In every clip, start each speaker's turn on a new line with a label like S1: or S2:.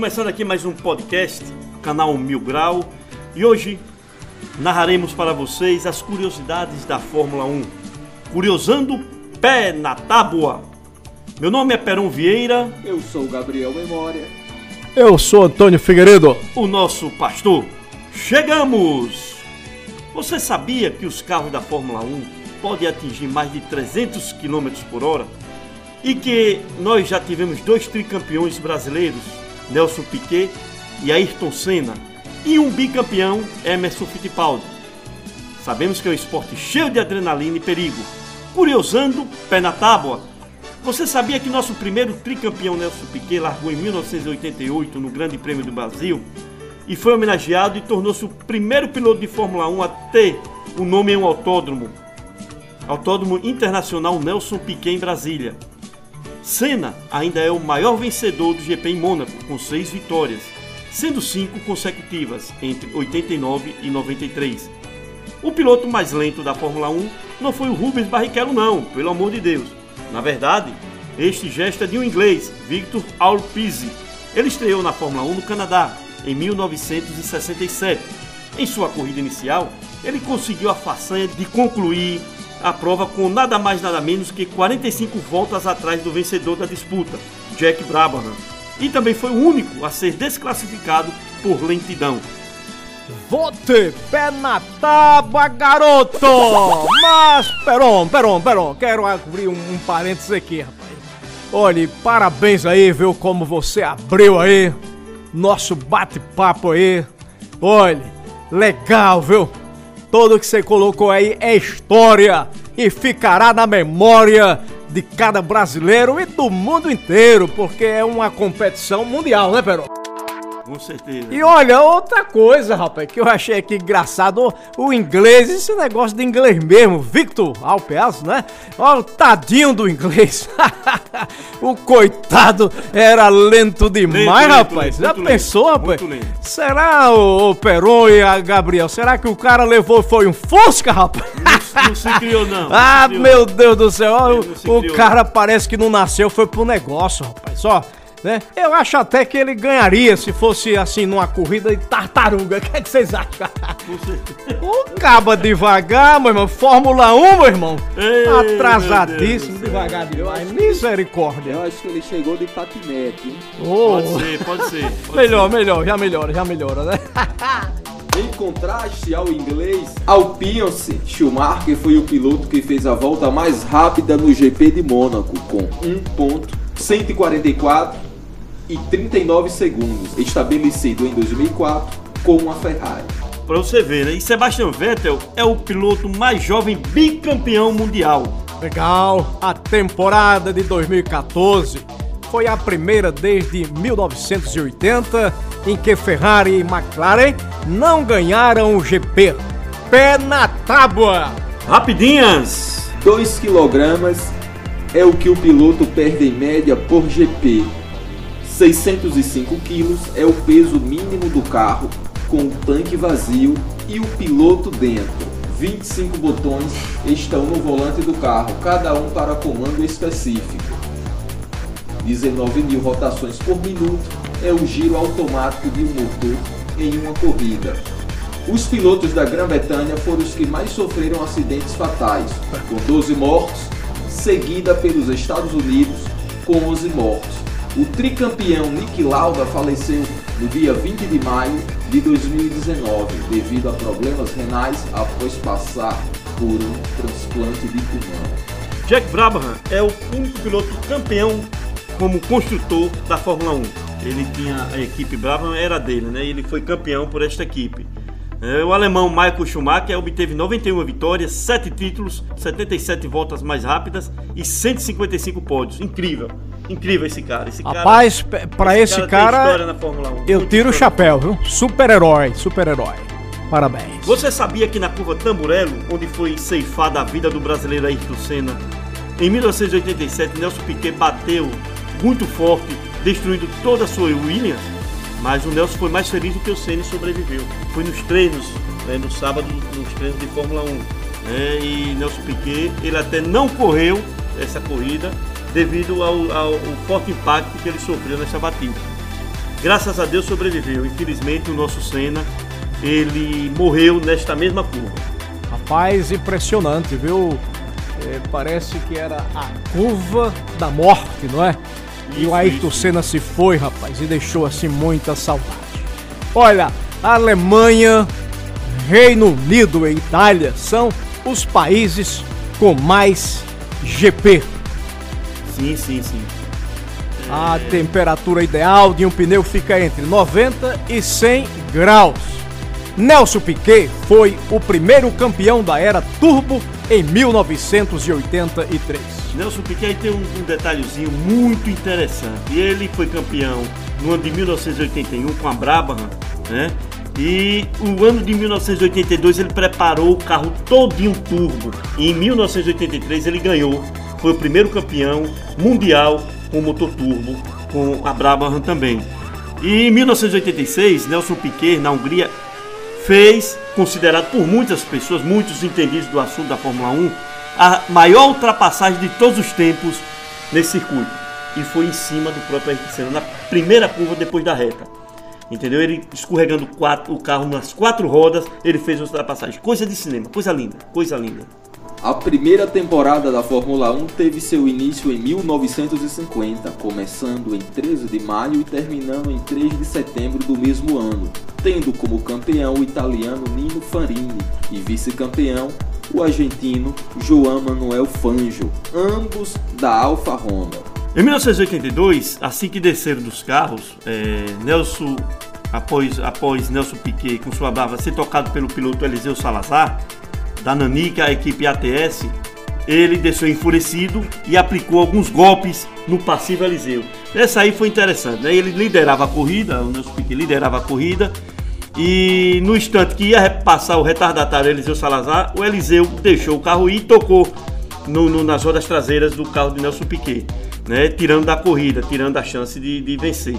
S1: começando aqui mais um podcast, canal Mil Grau, e hoje narraremos para vocês as curiosidades da Fórmula 1. Curiosando pé na tábua. Meu nome é Perão Vieira.
S2: Eu sou Gabriel Memória.
S3: Eu sou Antônio Figueiredo.
S1: O nosso pastor. Chegamos! Você sabia que os carros da Fórmula 1 podem atingir mais de 300 km por hora? E que nós já tivemos dois tricampeões brasileiros, Nelson Piquet e Ayrton Senna, e um bicampeão, Emerson Fittipaldi. Sabemos que é um esporte cheio de adrenalina e perigo. Curiosando, pé na tábua. Você sabia que nosso primeiro tricampeão Nelson Piquet largou em 1988 no Grande Prêmio do Brasil e foi homenageado e tornou-se o primeiro piloto de Fórmula 1 a ter o nome em um autódromo, Autódromo Internacional Nelson Piquet em Brasília. Senna ainda é o maior vencedor do GP em Mônaco, com seis vitórias, sendo cinco consecutivas entre 89 e 93. O piloto mais lento da Fórmula 1 não foi o Rubens Barrichello não, pelo amor de Deus. Na verdade, este gesto é de um inglês, Victor Alpizzi. Ele estreou na Fórmula 1 no Canadá em 1967. Em sua corrida inicial, ele conseguiu a façanha de concluir a prova com nada mais nada menos que 45 voltas atrás do vencedor da disputa, Jack Brabham, e também foi o único a ser desclassificado por lentidão.
S3: Vote pé na tábua, garoto! Mas, peron, peron, peron, quero abrir um, um parênteses aqui, rapaz. Olhe, parabéns aí, viu, como você abriu aí nosso bate-papo aí. Olhe, legal, viu? Tudo que você colocou aí é história e ficará na memória de cada brasileiro e do mundo inteiro, porque é uma competição mundial, né, Peron?
S1: Com certeza.
S3: E olha, outra coisa, rapaz, que eu achei aqui engraçado, o, inglês, esse negócio de inglês mesmo, Victor Alpeas, né? Olha o tadinho do inglês. o coitado era lento demais,
S1: Lento,
S3: rapaz.
S1: lento,
S3: Já pensou, rapaz?
S1: muito lento.
S3: Será, o, o Peron e a Gabriel, será que o cara levou foi um Fusca, rapaz?
S1: Não, não se criou não. não
S3: Ah,
S1: criou.
S3: meu Deus do céu, ó,
S1: não
S3: o, o
S1: criou.
S3: cara parece que não nasceu, foi pro negócio, rapaz. Só, né? Eu acho até que ele ganharia se fosse assim numa corrida de tartaruga. O que, é que vocês acham? O caba devagar, meu irmão. Fórmula 1, meu irmão.
S1: Ei, meu
S3: Atrasadíssimo,
S1: céu.
S3: devagar demais. Misericórdia.
S2: Eu acho que ele chegou de patinete.
S3: Oh,
S1: Pode ser, pode ser. pode
S3: melhor, melhor, já melhora, já melhora, né?
S2: Em contraste ao inglês, Alpince Schumacher foi o piloto que fez a volta mais rápida no GP de Mônaco, com 1.144 e 39 segundos, estabelecido em 2004 com a Ferrari.
S1: Pra você ver, né? E Sebastian Vettel é o piloto mais jovem bicampeão mundial.
S3: Legal, a temporada de 2014 foi a primeira desde 1980 em que Ferrari e McLaren não ganharam o GP. Pé na tábua!
S1: Rapidinhas!
S2: 2 kg é o que o piloto perde em média por GP. 605 kg é o peso mínimo do carro, com o tanque vazio e o piloto dentro. 25 botões estão no volante do carro, cada um para comando específico. 19 mil rotações por minuto é o giro automático de um motor em uma corrida. Os pilotos da Grã-Bretanha foram os que mais sofreram acidentes fatais, com 12 mortos, seguida pelos Estados Unidos com 11 mortos. O tricampeão Nick Lauda faleceu no dia 20 de maio de 2019 devido a problemas renais após passar por um transplante de pulmão.
S1: Jack Brabham é o único piloto campeão como construtor da Fórmula 1. Ele tinha a equipe Brabham, era dele, né? Ele foi campeão por esta equipe. É, o alemão Michael Schumacher obteve 91 vitórias, 7 títulos, 77 voltas mais rápidas e 155 pódios. Incrível. Incrível esse cara. Esse
S3: Rapaz,
S1: cara,
S3: pe- pra esse cara,
S1: história na Fórmula 1.
S3: Eu tiro o chapéu, viu? Super-herói, super-herói. Parabéns.
S1: Você sabia que na curva Tamburello, onde foi ceifada a vida do brasileiro Ayrton Senna, em 1987 Nelson Piquet bateu muito forte, destruindo toda a sua Williams, mas o Nelson foi mais feliz do que o Senna e sobreviveu. Foi nos treinos, né, no sábado, nos treinos de Fórmula 1. né, e Nelson Piquet, ele até não correu essa corrida devido ao, ao- ao forte impacto que ele sofreu nessa batida. graças a Deus sobreviveu. Infelizmente o nosso Senna, ele morreu nesta mesma curva.
S3: Rapaz, impressionante, viu? É, parece que era a curva da morte, não é? E o Ayrton Senna se foi, rapaz, e deixou assim muita saudade. Olha, Alemanha, Reino Unido e Itália são os países com mais GP.
S1: Sim, sim, sim.
S3: A temperatura ideal de um pneu fica entre 90 e 100 graus. Nelson Piquet foi o primeiro campeão da era turbo em 1983.
S1: Nelson Piquet tem um, um detalhezinho muito interessante. Ele foi campeão no ano de 1981 com a Brabham, né? E o ano de 1982 ele preparou o carro todinho turbo. E em 1983 ele ganhou. Foi o primeiro campeão mundial com motor turbo, com a Brabham também. E em 1986, Nelson Piquet, na Hungria, fez, considerado por muitas pessoas, muitos entendidos do assunto da Fórmula 1, a maior ultrapassagem de todos os tempos nesse circuito. E foi em cima do próprio Ayrton Senna, na primeira curva depois da reta. Entendeu? Ele escorregando quatro, o carro nas quatro rodas, ele fez a ultrapassagem. Coisa de cinema, coisa linda, coisa linda.
S2: A primeira temporada da Fórmula 1 teve seu início em 1950, começando em 13 de maio e terminando em 3 de setembro do mesmo ano, tendo como campeão o italiano Nino Farini e vice-campeão o argentino João Manuel Fangio, ambos da Alfa Romeo.
S1: Em 1982, assim que desceram dos carros, é, Nelson, após, após Nelson Piquet com sua barba ser tocado pelo piloto Eliseu Salazar, da Nanica, a equipe ATS, ele desceu enfurecido e aplicou alguns golpes no passivo Eliseu. Essa aí foi interessante, né? Ele liderava a corrida, o Nelson Piquet liderava a corrida e no instante que ia passar o retardatário Eliseu Salazar, o Eliseu deixou o carro ir e tocou no, no, nas rodas traseiras do carro de Nelson Piquet, né? Tirando da corrida, tirando a chance de, de vencer.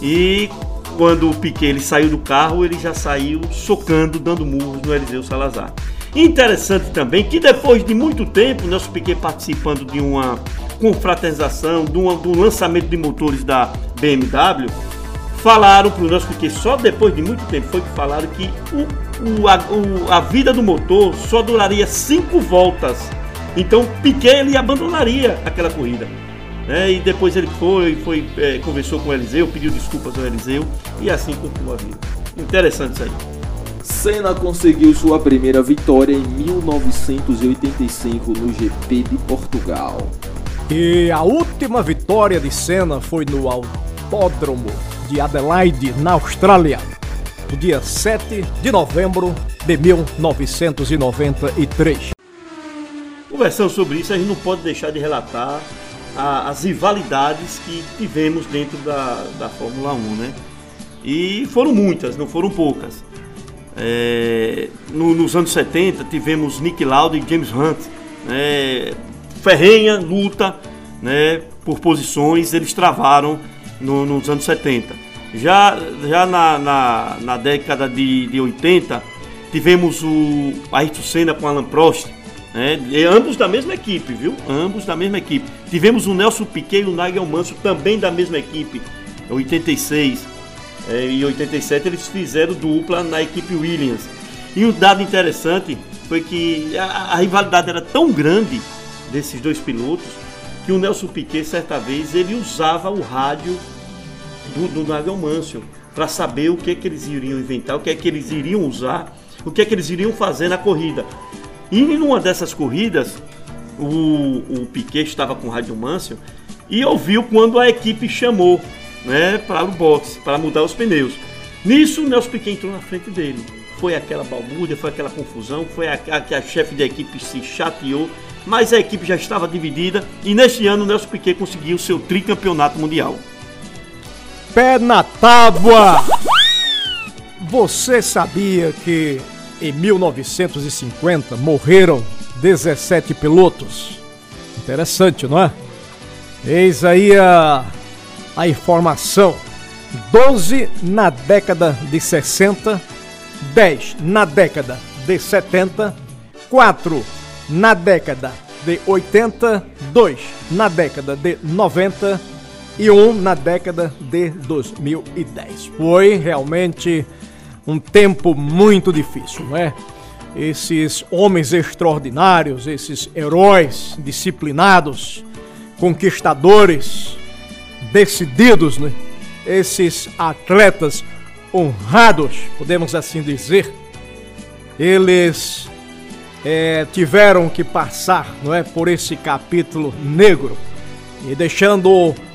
S1: E quando o Piquet ele saiu do carro, ele já saiu socando, dando murros no Eliseu Salazar. Interessante também que depois de muito tempo, Nelson Piquet participando de uma confraternização, de, uma, um lançamento de motores da BMW, falaram para o Nelson Piquet, só depois de muito tempo foi que falaram que o, o, a, o, a, vida do motor só duraria cinco voltas. Então Piquet ele abandonaria aquela corrida. Né? E depois ele foi, foi é, conversou com o Eliseu, pediu desculpas ao Eliseu e assim continuou a vida. Interessante isso aí.
S2: Senna conseguiu sua primeira vitória em 1985 no GP de Portugal.
S3: E a última vitória de Senna foi no Autódromo de Adelaide, na Austrália, no dia 7 de novembro de 1993.
S1: Conversando sobre isso, a gente não pode deixar de relatar a, as rivalidades que tivemos dentro da, da Fórmula 1, né? E foram muitas, não foram poucas. É, no, nos anos 70 tivemos Nick Lauda e James Hunt, né, ferrenha luta né, por posições, eles travaram no, nos anos 70. Já, já na, na, na década de, de 80 tivemos o Ayrton Senna com Alan Prost, né, ambos da mesma equipe, viu? Ambos da mesma equipe. Tivemos o Nelson Piquet e o Nigel Manso também da mesma equipe, 86. É, em 87 eles fizeram dupla na equipe Williams. E um dado interessante foi que a, a rivalidade era tão grande desses dois pilotos que o Nelson Piquet certa vez ele usava o rádio do, do Nigel Mansell para saber o que é que eles iriam inventar, o que é que eles iriam usar, o que é que eles iriam fazer na corrida. E numa dessas corridas, o, o Piquet estava com o rádio Mansell e ouviu quando a equipe chamou né, para o boxe, para mudar os pneus. Nisso, o Nelson Piquet entrou na frente dele. Foi aquela balbúrdia, foi aquela confusão, foi a, a que a chefe da equipe se chateou, mas a equipe já estava dividida e neste ano o Nelson Piquet conseguiu seu tricampeonato mundial.
S3: Pé na tábua! Você sabia que em 1950 morreram 17 pilotos? Interessante, não é? Eis aí a a informação. 12 na década de 60, 10 na década de 70, 4 na década de 80, 2 na década de 90 2001 na década de 2010. Foi realmente um tempo muito difícil, não é? Esses homens extraordinários, esses heróis disciplinados, conquistadores, decididos, né? esses atletas honrados, podemos assim dizer, eles é, tiveram que passar não é, por esse capítulo negro e deixando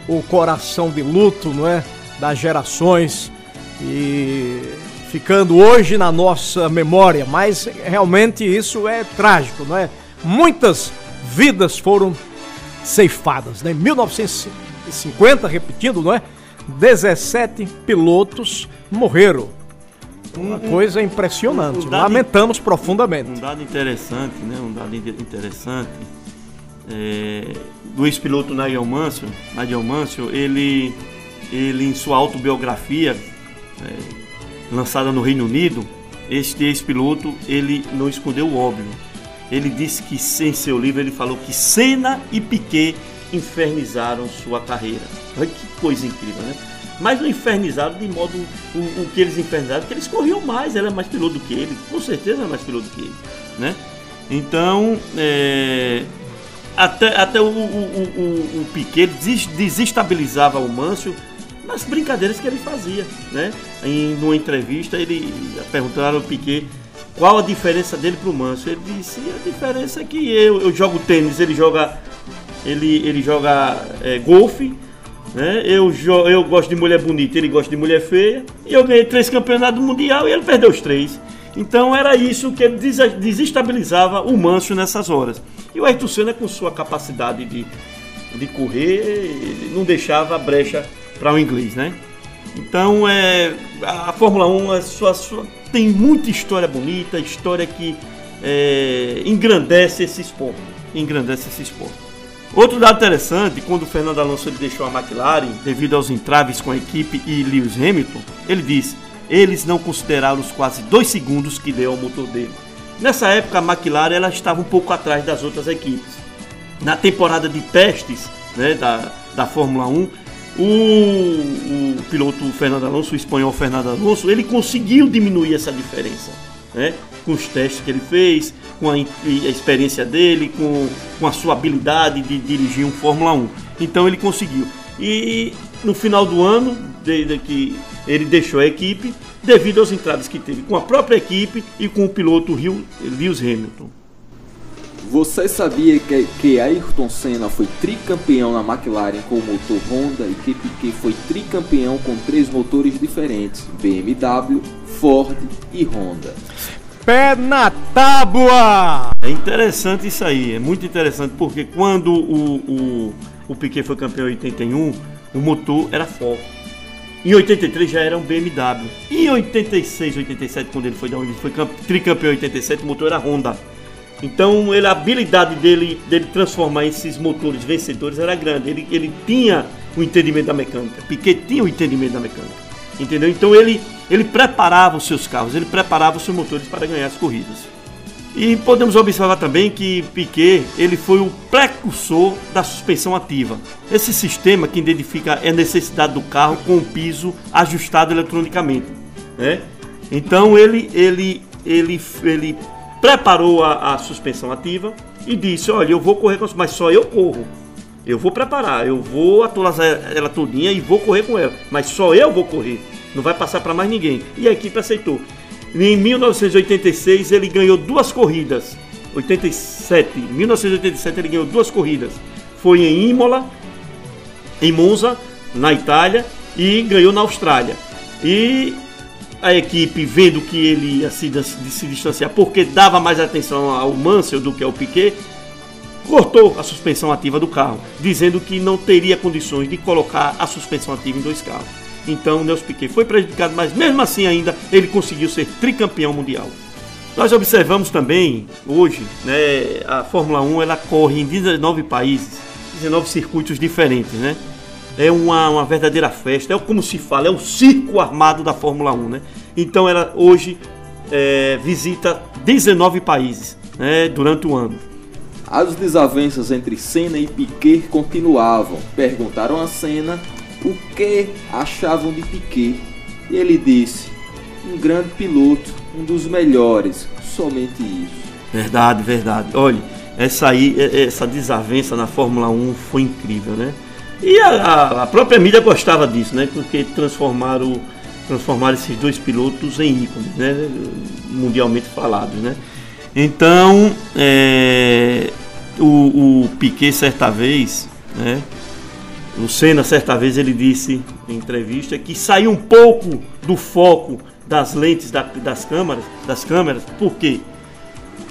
S3: o, coração de luto não é, das gerações e ficando hoje na nossa memória, mas realmente isso é trágico, não é? Muitas vidas foram ceifadas, né? 1950 50, repetindo, não é? 17 pilotos morreram. Uma hum, hum. coisa impressionante. Um, um Lamentamos profundamente.
S1: Um dado interessante, né? Um dado interessante. É, do ex-piloto Nigel Mansell, Nigel Mansell, ele, ele em sua autobiografia, é, lançada no Reino Unido, este ex-piloto, ele não escondeu o óbvio. Ele disse que, em seu livro, ele falou que Senna e Piquet infernizaram sua carreira. Olha que coisa incrível, né? Mas não infernizaram de modo o, o que eles infernizaram, porque eles corriam mais, ela é mais piloto do que ele, com certeza é mais piloto do que ele, né? Então, é, até, até o, o, o, o Piquet desestabilizava o Mâncio nas brincadeiras que ele fazia, né? Em uma entrevista, ele perguntaram ao Piquet qual a diferença dele para o Mâncio. Ele disse: a diferença é que eu, eu jogo tênis, ele joga ele, ele joga é, golfe. Né? Eu, eu gosto de mulher bonita, ele gosta de mulher feia. E eu ganhei três campeonatos mundial e ele perdeu os três. Então era isso que desestabilizava o Manso nessas horas. E o Ayrton Senna, com sua capacidade de, de correr, não deixava brecha para o inglês, né? Então é, a Fórmula 1 é sua, sua, tem muita história bonita, história que é, engrandece esse esporte. Engrandece esse esporte. Outro dado interessante, quando o Fernando Alonso ele deixou a McLaren, devido aos entraves com a equipe e Lewis Hamilton, ele disse: eles não consideraram os quase dois segundos que deu ao motor dele. Nessa época, a McLaren ela estava um pouco atrás das outras equipes. Na temporada de testes né, da, da Fórmula 1, o, o piloto Fernando Alonso, o espanhol Fernando Alonso, ele conseguiu diminuir essa diferença. Né? Com os testes que ele fez, com a, a experiência dele, com, com a sua habilidade de dirigir um Fórmula 1. Então ele conseguiu. E no final do ano, desde que ele deixou a equipe, devido aos entraves que teve com a própria equipe e com o piloto Lewis Hamilton.
S2: Você sabia que, que Ayrton Senna foi tricampeão na McLaren com o motor Honda e que Piquet foi tricampeão com três motores diferentes, BMW, Ford e Honda?
S3: Pé na tábua.
S1: É interessante isso aí, é muito interessante, porque quando o, o, o Piquet foi campeão em 81, o motor era Ford. Em 83 já era um BMW. Em 86, 87, quando ele foi, ele foi tricampeão em 87, o motor era Honda. Então ele, a habilidade dele, dele transformar esses motores vencedores era grande. Ele, ele tinha o entendimento da mecânica. Piquet tinha o entendimento da mecânica. Entendeu? Então ele, ele preparava os seus carros, ele preparava os seus motores para ganhar as corridas. E podemos observar também que Piquet ele foi o precursor da suspensão ativa. Esse sistema que identifica a necessidade do carro com o piso ajustado eletronicamente. Né? Então ele, ele, ele, ele preparou a, a suspensão ativa e disse: Olha, eu vou correr com mas só eu corro. Eu vou preparar, eu vou atualizar ela todinha e vou correr com ela. Mas só eu vou correr. Não vai passar para mais ninguém. E a equipe aceitou. Em 1986 ele ganhou duas corridas. 87, 1987 ele ganhou duas corridas. Foi em Imola, em Monza, na Itália e ganhou na Austrália. E a equipe vendo que ele ia se, se distanciar porque dava mais atenção ao Mansell do que ao Piquet, cortou a suspensão ativa do carro, dizendo que não teria condições de colocar a suspensão ativa em dois carros. Então Nelson Piquet foi prejudicado, mas mesmo assim ainda ele conseguiu ser tricampeão mundial. Nós observamos também hoje, né, a Fórmula 1 ela corre em 19 países, 19 circuitos diferentes, né? É uma, uma verdadeira festa, é como se fala, é o circo armado da Fórmula 1, né? Então ela hoje é, visita 19 países né, durante o ano.
S2: As desavenças entre Senna e Piquet continuavam. Perguntaram a Senna o que achavam de Piquet. E ele disse: um grande piloto, um dos melhores, somente isso.
S1: Verdade, verdade. Olha, essa aí, essa desavença na Fórmula 1 foi incrível, né? E a, a própria mídia gostava disso, né? Porque transformaram, transformaram esses dois pilotos em ícones, né? Mundialmente falados, né? Então, é, o, o Piquet certa vez, né? O Senna certa vez ele disse em entrevista que saiu um pouco do foco das lentes da, das câmeras, das câmeras, por quê?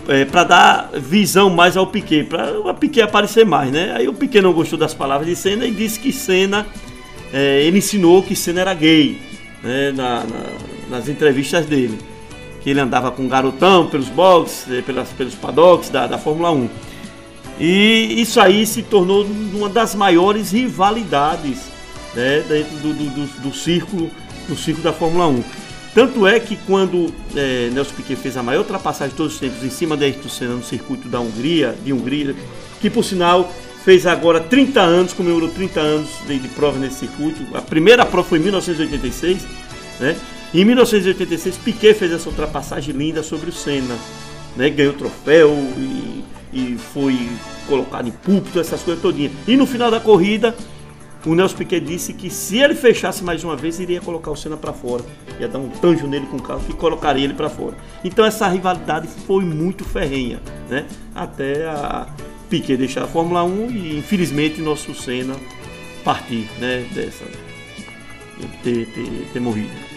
S1: É, para dar visão mais ao Piquet, para o Piquet aparecer mais, né? Aí o Piquet não gostou das palavras de Senna e disse que Senna, é, ele ensinou que Senna era gay, né? Na, na, nas entrevistas dele, que ele andava com um garotão pelos boxes, é, pelas, pelos paddocks da, da Fórmula 1. E isso aí se tornou uma das maiores rivalidades né, dentro do, do, do, do círculo, do círculo da Fórmula 1. Tanto é que quando é, Nelson Piquet fez a maior ultrapassagem de todos os tempos em cima de Ayrton Senna no circuito da Hungria, de Hungria, que por sinal fez agora 30 anos, comemorou 30 anos de, de prova nesse circuito. A primeira prova foi em 1986, né? Em 1986 Piquet fez essa ultrapassagem linda sobre o Senna, né? Ganhou troféu e, e foi colocado em púlpito, essas coisas todinhas. E no final da corrida o Nelson Piquet disse que se ele fechasse mais uma vez, iria colocar o Senna para fora. Ia dar um tanjo nele com o carro que colocaria ele para fora. Então essa rivalidade foi muito ferrenha, né? Até a Piquet deixar a Fórmula 1 e infelizmente nosso Senna partir, né? Dessa. ter, ter, ter morrido.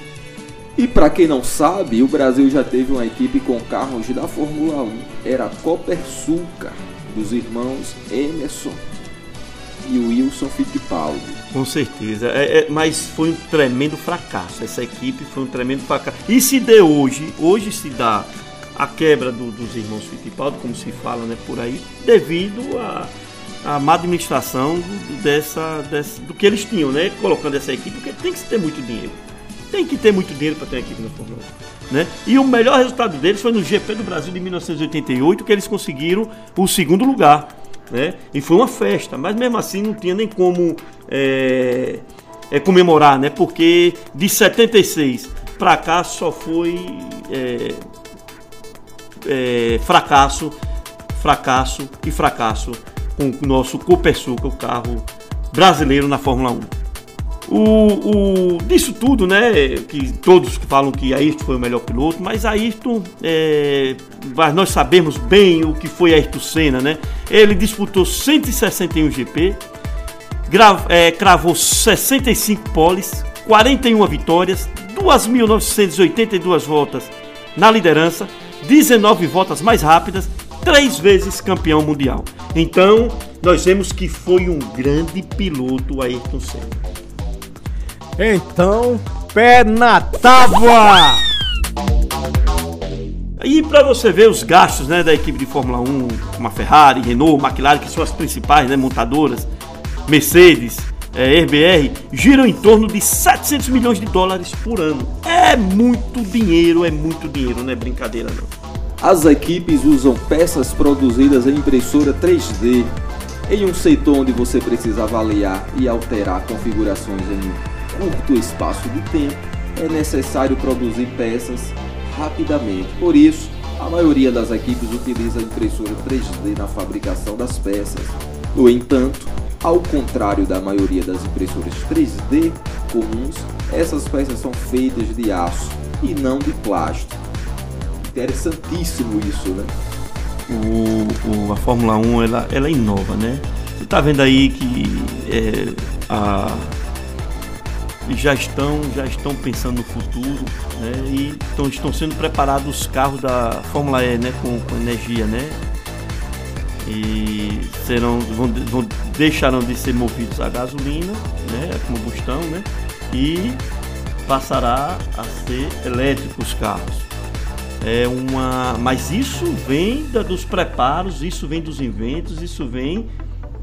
S2: E para quem não sabe, o Brasil já teve uma equipe com carros da Fórmula 1. Era a Copersucar, dos irmãos Emerson e Wilson Fittipaldi.
S1: Com certeza, é, é, mas foi um tremendo fracasso. Essa equipe foi um tremendo fracasso. E se deu hoje, hoje se dá a quebra do, dos irmãos Fittipaldi, como se fala né, por aí, devido a a má administração dessa, dessa, do que eles tinham, né? Colocando essa equipe, porque tem que ter muito dinheiro. Tem que ter muito dinheiro para ter equipe na Fórmula 1. Né? E o melhor resultado deles foi no GP do Brasil de 1988, que eles conseguiram o segundo lugar né? E foi uma festa, mas mesmo assim não tinha nem como é, é comemorar, né? Porque de 76 para cá só foi é, fracasso, fracasso e fracasso com o nosso Copersuca, o carro brasileiro na Fórmula 1. O, o, disso tudo, né? Que todos falam que Ayrton foi o melhor piloto, mas Ayrton, é, nós sabemos bem o que foi Ayrton Senna, né? Ele disputou 161 GP, gra, é, cravou 65 poles, 41 vitórias, 2.982 voltas na liderança, 19 voltas mais rápidas, três vezes campeão mundial. Então, nós vemos que foi um grande piloto Ayrton Senna.
S3: Então, pé na tábua!
S1: E para você ver os gastos né, da equipe de Fórmula 1, como a Ferrari, Renault, McLaren, que são as principais né, montadoras, Mercedes, é, RBR, giram em torno de 700 milhões de dólares por ano. É muito dinheiro, é muito dinheiro, não é brincadeira não.
S2: As equipes usam peças produzidas em impressora 3D em um setor onde você precisa avaliar e alterar configurações em curto espaço de tempo, é necessário produzir peças rapidamente. Por isso, a maioria das equipes utiliza impressora 3D na fabricação das peças. No entanto, ao contrário da maioria das impressoras 3D comuns, essas peças são feitas de aço e não de plástico. Interessantíssimo isso, né?
S1: O, o a Fórmula 1 ela, ela inova, né? Você está vendo aí que é, a, já estão, já estão pensando no futuro né, e estão, estão sendo preparados os carros da Fórmula E né, com, com energia, né? E serão, vão, vão, deixarão de ser movidos a gasolina, né, a combustão, né? E passará a ser elétrico os carros. É uma, mas isso vem da, dos preparos, isso vem dos inventos, isso vem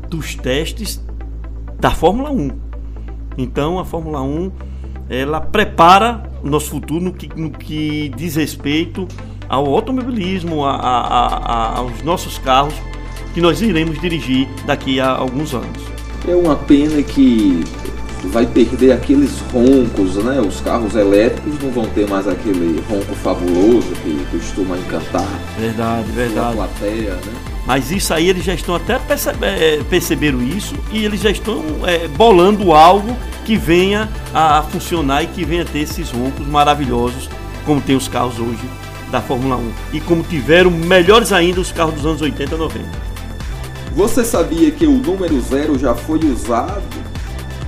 S1: dos testes da Fórmula 1. Então a Fórmula 1 ela prepara o nosso futuro no que, no que diz respeito ao automobilismo, a, a, a, aos nossos carros, que nós iremos dirigir daqui a alguns anos.
S2: É uma pena que vai perder aqueles roncos, né? Os carros elétricos não vão ter mais aquele ronco fabuloso que costuma encantar.
S1: Verdade, verdade.
S2: A plateia, né?
S1: Mas isso aí eles já estão até percebe, é, perceberam isso e eles já estão é, bolando algo que venha a funcionar e que venha ter esses roncos maravilhosos como tem os carros hoje da Fórmula 1 e como tiveram melhores ainda os carros dos anos 80 e 90.
S2: Você sabia que o número zero já foi usado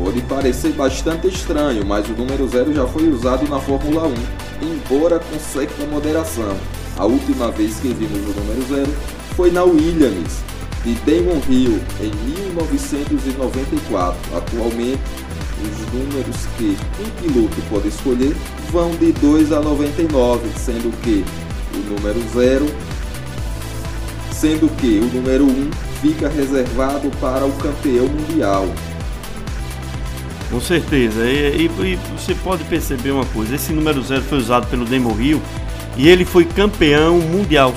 S2: Pode parecer bastante estranho, mas o número zero já foi usado na Fórmula 1, embora com certa moderação. A última vez que vimos o número zero foi na Williams, de Damon Hill, em 1994. Atualmente, os números que um piloto pode escolher vão de 2 a 99, sendo que o número 0, sendo que o número 1 um fica reservado para o campeão mundial.
S1: Com certeza. E, e, e, você pode perceber uma coisa: esse número zero foi usado pelo Demo Rio e ele foi campeão mundial.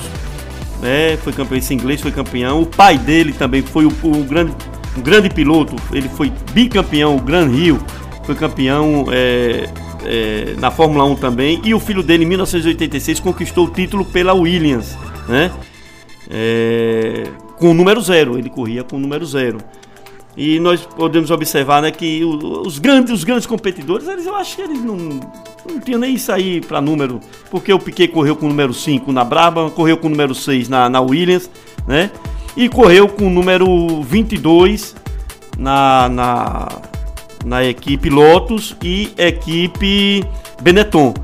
S1: É, foi campeão, esse inglês foi campeão. O pai dele também foi o, o grande, um grande piloto. Ele foi bicampeão, o Gran Rio, foi campeão é, é, na Fórmula 1 também. E o filho dele, em 1986, conquistou o título pela Williams, né? É, com o número zero. Ele corria com o número zero. E nós podemos observar né, que os grandes, os grandes competidores, eles, eu acho que eles não, não tinham nem isso aí para número. Porque o Piquet correu com o número 5 na Brabham, correu com o número 6 na, na Williams, né? E correu com o número 22 na, na, na equipe Lotus e equipe Benetton.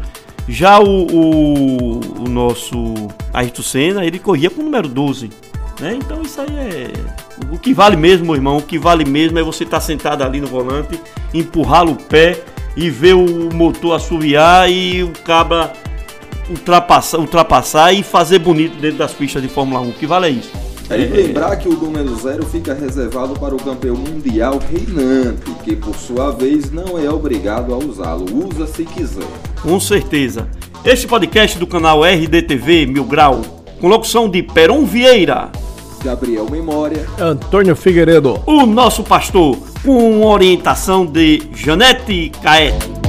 S1: Já o, o, o nosso Ayrton Senna, ele corria com o número 12. Né? Então isso aí é. O que vale mesmo, meu irmão, o que vale mesmo é você estar tá sentado ali no volante, empurrar o pé e ver o motor assoviar e o cabra ultrapassar, ultrapassar e fazer bonito dentro das pistas de Fórmula 1. O que vale é isso.
S2: É, e lembrar que o número zero fica reservado para o campeão mundial reinante, que por sua vez não é obrigado a usá-lo. Usa se quiser.
S1: Com certeza. Este podcast do canal RDTV Mil Grau, com locução de Peron Vieira.
S2: Gabriel Memória,
S3: Antônio Figueiredo,
S1: o nosso pastor, com orientação de Janete Caete.